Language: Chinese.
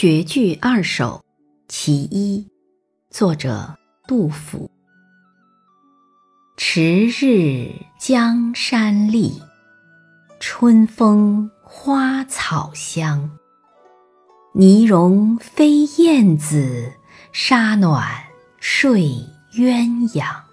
绝句二首其一作者杜甫。迟日江山丽春风花草香。泥融飞燕子沙暖睡鸳鸯。